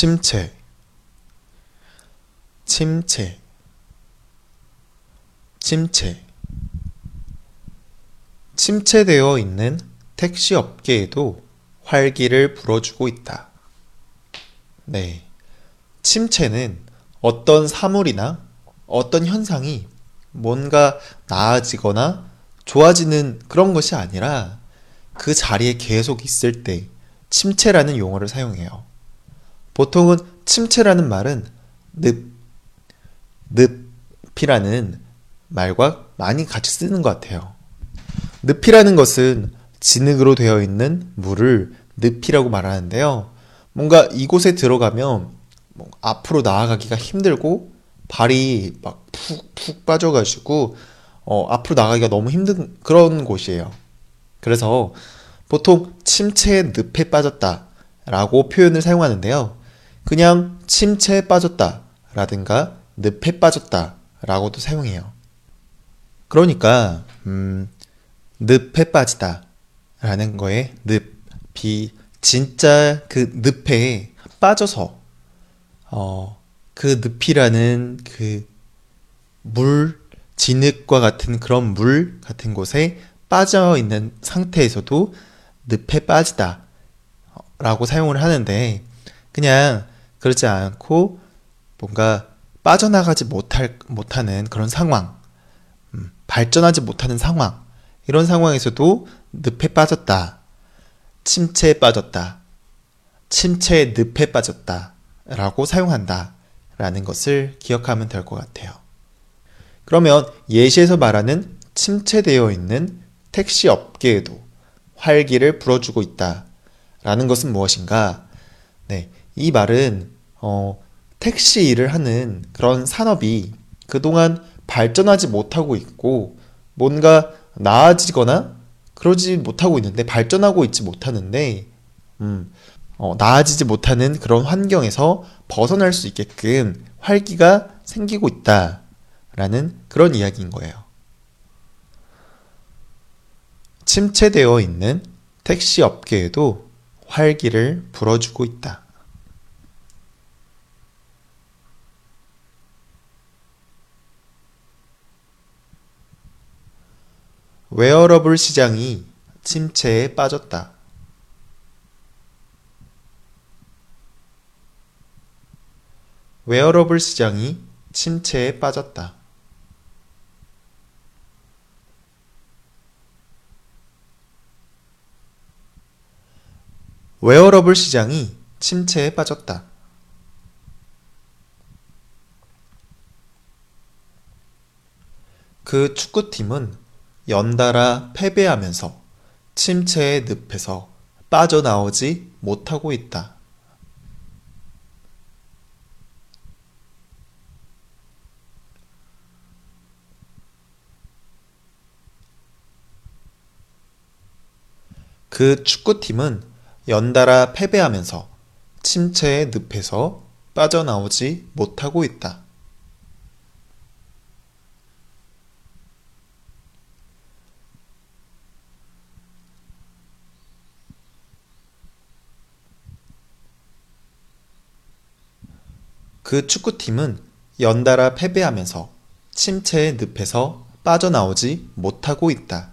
침체 침체 침체 침체되어 있는 택시 업계에도 활기를 불어주고 있다. 네. 침체는 어떤 사물이나 어떤 현상이 뭔가 나아지거나 좋아지는 그런 것이 아니라 그 자리에 계속 있을 때 침체라는 용어를 사용해요. 보통은 침체라는 말은 늪, 늪이라는 말과 많이 같이 쓰는 것 같아요. 늪이라는 것은 진흙으로 되어 있는 물을 늪이라고 말하는데요. 뭔가 이곳에 들어가면 앞으로 나아가기가 힘들고 발이 막 푹푹 빠져가지고 어, 앞으로 나가기가 너무 힘든 그런 곳이에요. 그래서 보통 침체의 늪에 빠졌다 라고 표현을 사용하는데요. 그냥 침체에 빠졌다 라든가 늪에 빠졌다 라고도 사용해요. 그러니까, 음, 늪에 빠지다 라는 거에 늪이 진짜 그 늪에 빠져서, 어, 그 늪이라는 그 물, 진흙과 같은 그런 물 같은 곳에 빠져 있는 상태에서도 늪에 빠지다 라고 사용을 하는데 그냥 그렇지 않고 뭔가 빠져나가지 못할, 못하는 그런 상황, 음, 발전하지 못하는 상황, 이런 상황에서도 늪에 빠졌다, 침체에 빠졌다, 침체의 늪에 빠졌다 라고 사용한다 라는 것을 기억하면 될 것 같아요. 그러면 예시에서 말하는 침체되어 있는 택시 업계에도 활기를 불어주고 있다. 라는 것은 무엇인가? 네. 이 말은, 어, 택시 일을 하는 그런 산업이 그동안 발전하지 못하고 있고, 뭔가 나아지거나 그러지 못하고 있는데, 발전하고 있지 못하는데, 음, 어, 나아지지 못하는 그런 환경에서 벗어날 수 있게끔 활기가 생기고 있다. 라는 그런 이야기인 거예요. 침체되어 있는 택시 업계에도 활기를 불어주고 있다. 웨어러블 시장이 침체에 빠졌다. 웨어러블 시장이 침체에 빠졌다. 웨어러블 시장이 침체에 빠졌다. 그 축구팀은 연달아 패배하면서 침체의 늪에서 빠져나오지 못하고 있다. 그 축구팀은 연달아 패배하면서 침체의 늪에서 빠져나오지 못하고 있다. 그 축구팀은 연달아 패배하면서 침체의 늪에서 빠져나오지 못하고 있다.